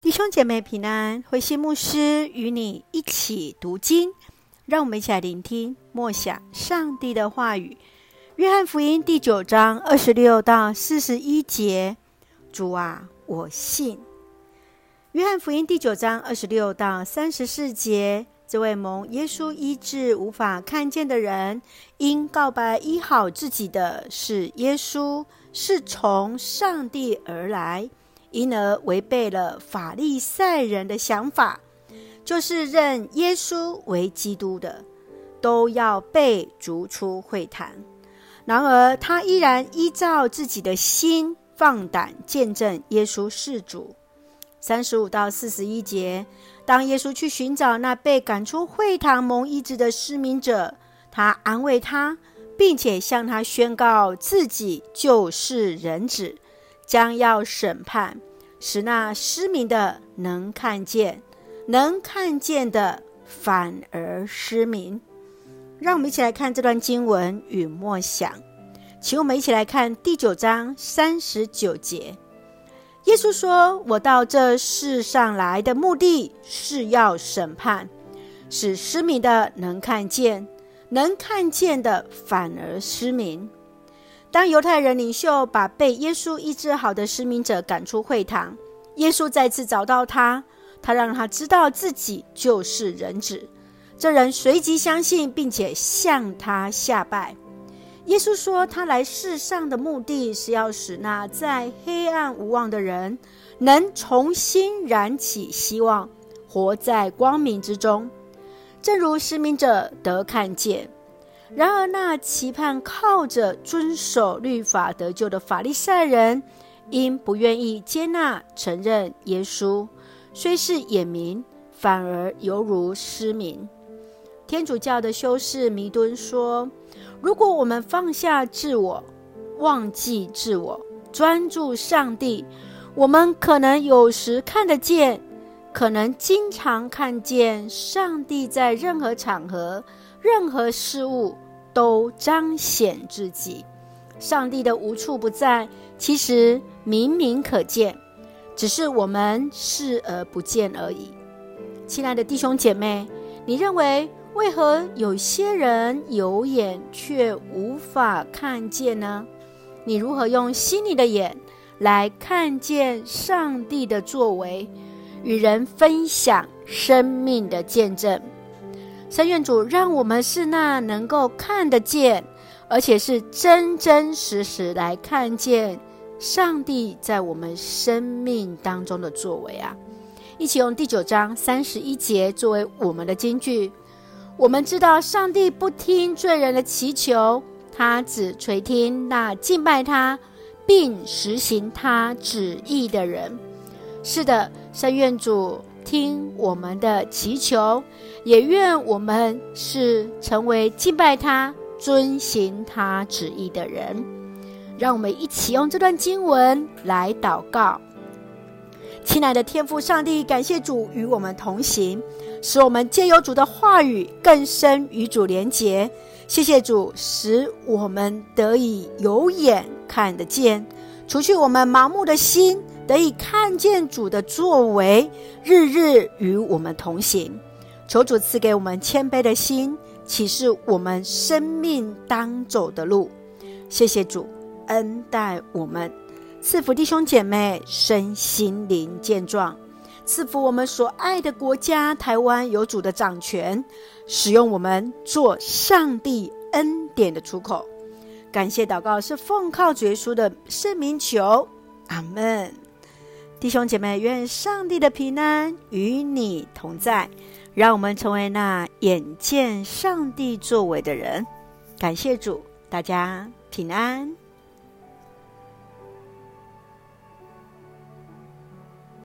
弟兄姐妹平安，慧馨牧师与你一起读经，让我们一起来聆听默想上帝的话语。约翰福音第九章二十六到四十一节，主啊，我信。约翰福音第九章二十六到三十四节，这位蒙耶稣医治无法看见的人，因告白医好自己的是耶稣，是从上帝而来。因而违背了法利赛人的想法，就是认耶稣为基督的，都要被逐出会堂。然而他依然依照自己的心放胆见证耶稣是主。三十五到四十一节，当耶稣去寻找那被赶出会堂蒙医治的失明者，他安慰他，并且向他宣告自己就是人子。将要审判，使那失明的能看见，能看见的反而失明。让我们一起来看这段经文与默想，请我们一起来看第九章三十九节。耶稣说：“我到这世上来的目的是要审判，使失明的能看见，能看见的反而失明。”当犹太人领袖把被耶稣医治好的失明者赶出会堂，耶稣再次找到他，他让他知道自己就是人子。这人随即相信，并且向他下拜。耶稣说，他来世上的目的是要使那在黑暗无望的人能重新燃起希望，活在光明之中，正如失明者得看见。然而，那期盼靠着遵守律法得救的法利赛人，因不愿意接纳承认耶稣，虽是眼明，反而犹如失明。天主教的修士弥敦说：“如果我们放下自我，忘记自我，专注上帝，我们可能有时看得见，可能经常看见上帝在任何场合。”任何事物都彰显自己，上帝的无处不在，其实明明可见，只是我们视而不见而已。亲爱的弟兄姐妹，你认为为何有些人有眼却无法看见呢？你如何用心里的眼来看见上帝的作为，与人分享生命的见证？神愿主让我们是那能够看得见，而且是真真实实来看见上帝在我们生命当中的作为啊！一起用第九章三十一节作为我们的金句。我们知道上帝不听罪人的祈求，他只垂听那敬拜他并实行他旨意的人。是的，三愿主。听我们的祈求，也愿我们是成为敬拜他、遵行他旨意的人。让我们一起用这段经文来祷告。亲爱的天父上帝，感谢主与我们同行，使我们借由主的话语更深与主连结。谢谢主，使我们得以有眼看得见，除去我们盲目的心。得以看见主的作为，日日与我们同行。求主赐给我们谦卑的心，启示我们生命当走的路。谢谢主恩待我们，赐福弟兄姐妹身心灵健壮，赐福我们所爱的国家台湾有主的掌权，使用我们做上帝恩典的出口。感谢祷告是奉靠主耶稣的圣名求，阿门。弟兄姐妹，愿上帝的平安与你同在，让我们成为那眼见上帝作为的人。感谢主，大家平安。